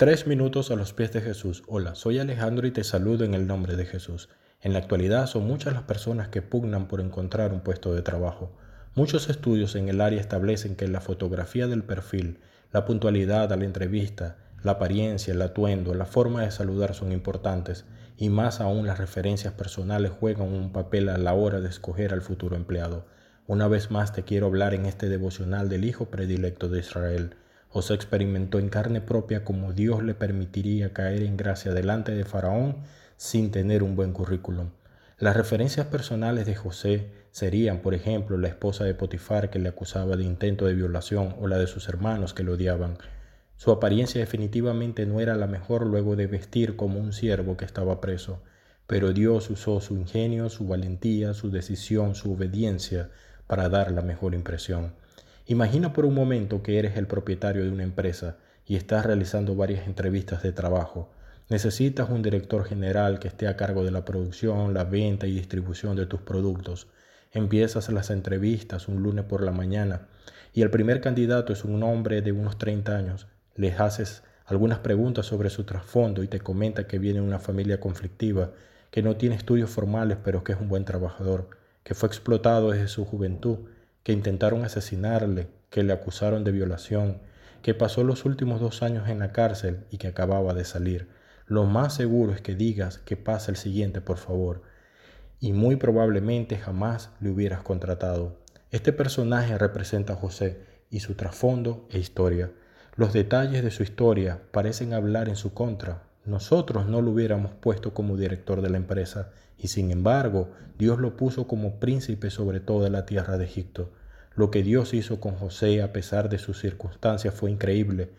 Tres minutos a los pies de Jesús. Hola, soy Alejandro y te saludo en el nombre de Jesús. En la actualidad son muchas las personas que pugnan por encontrar un puesto de trabajo. Muchos estudios en el área establecen que la fotografía del perfil, la puntualidad a la entrevista, la apariencia, el atuendo, la forma de saludar son importantes y más aún las referencias personales juegan un papel a la hora de escoger al futuro empleado. Una vez más te quiero hablar en este devocional del Hijo predilecto de Israel. José experimentó en carne propia cómo Dios le permitiría caer en gracia delante de Faraón sin tener un buen currículum. Las referencias personales de José serían, por ejemplo, la esposa de Potifar que le acusaba de intento de violación o la de sus hermanos que lo odiaban. Su apariencia definitivamente no era la mejor luego de vestir como un siervo que estaba preso, pero Dios usó su ingenio, su valentía, su decisión, su obediencia para dar la mejor impresión. Imagina por un momento que eres el propietario de una empresa y estás realizando varias entrevistas de trabajo. Necesitas un director general que esté a cargo de la producción, la venta y distribución de tus productos. Empiezas las entrevistas un lunes por la mañana y el primer candidato es un hombre de unos 30 años. Les haces algunas preguntas sobre su trasfondo y te comenta que viene de una familia conflictiva, que no tiene estudios formales pero que es un buen trabajador, que fue explotado desde su juventud que intentaron asesinarle, que le acusaron de violación, que pasó los últimos dos años en la cárcel y que acababa de salir. Lo más seguro es que digas que pasa el siguiente, por favor. Y muy probablemente jamás le hubieras contratado. Este personaje representa a José y su trasfondo e historia. Los detalles de su historia parecen hablar en su contra. Nosotros no lo hubiéramos puesto como director de la empresa y sin embargo Dios lo puso como príncipe sobre toda la tierra de Egipto. Lo que Dios hizo con José a pesar de sus circunstancias fue increíble.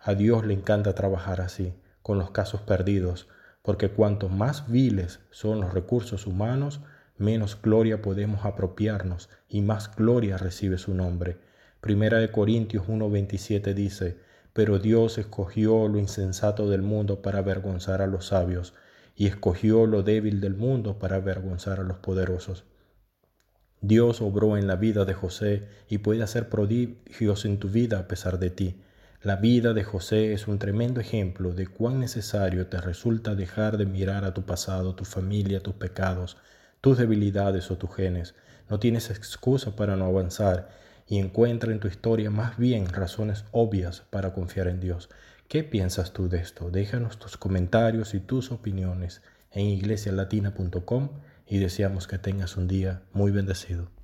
A Dios le encanta trabajar así, con los casos perdidos, porque cuanto más viles son los recursos humanos, menos gloria podemos apropiarnos y más gloria recibe su nombre. Primera de Corintios 1:27 dice, pero Dios escogió lo insensato del mundo para avergonzar a los sabios y escogió lo débil del mundo para avergonzar a los poderosos. Dios obró en la vida de José y puede hacer prodigios en tu vida a pesar de ti. La vida de José es un tremendo ejemplo de cuán necesario te resulta dejar de mirar a tu pasado, tu familia, tus pecados, tus debilidades o tus genes. No tienes excusa para no avanzar y encuentra en tu historia más bien razones obvias para confiar en Dios. ¿Qué piensas tú de esto? Déjanos tus comentarios y tus opiniones en iglesialatina.com y deseamos que tengas un día muy bendecido.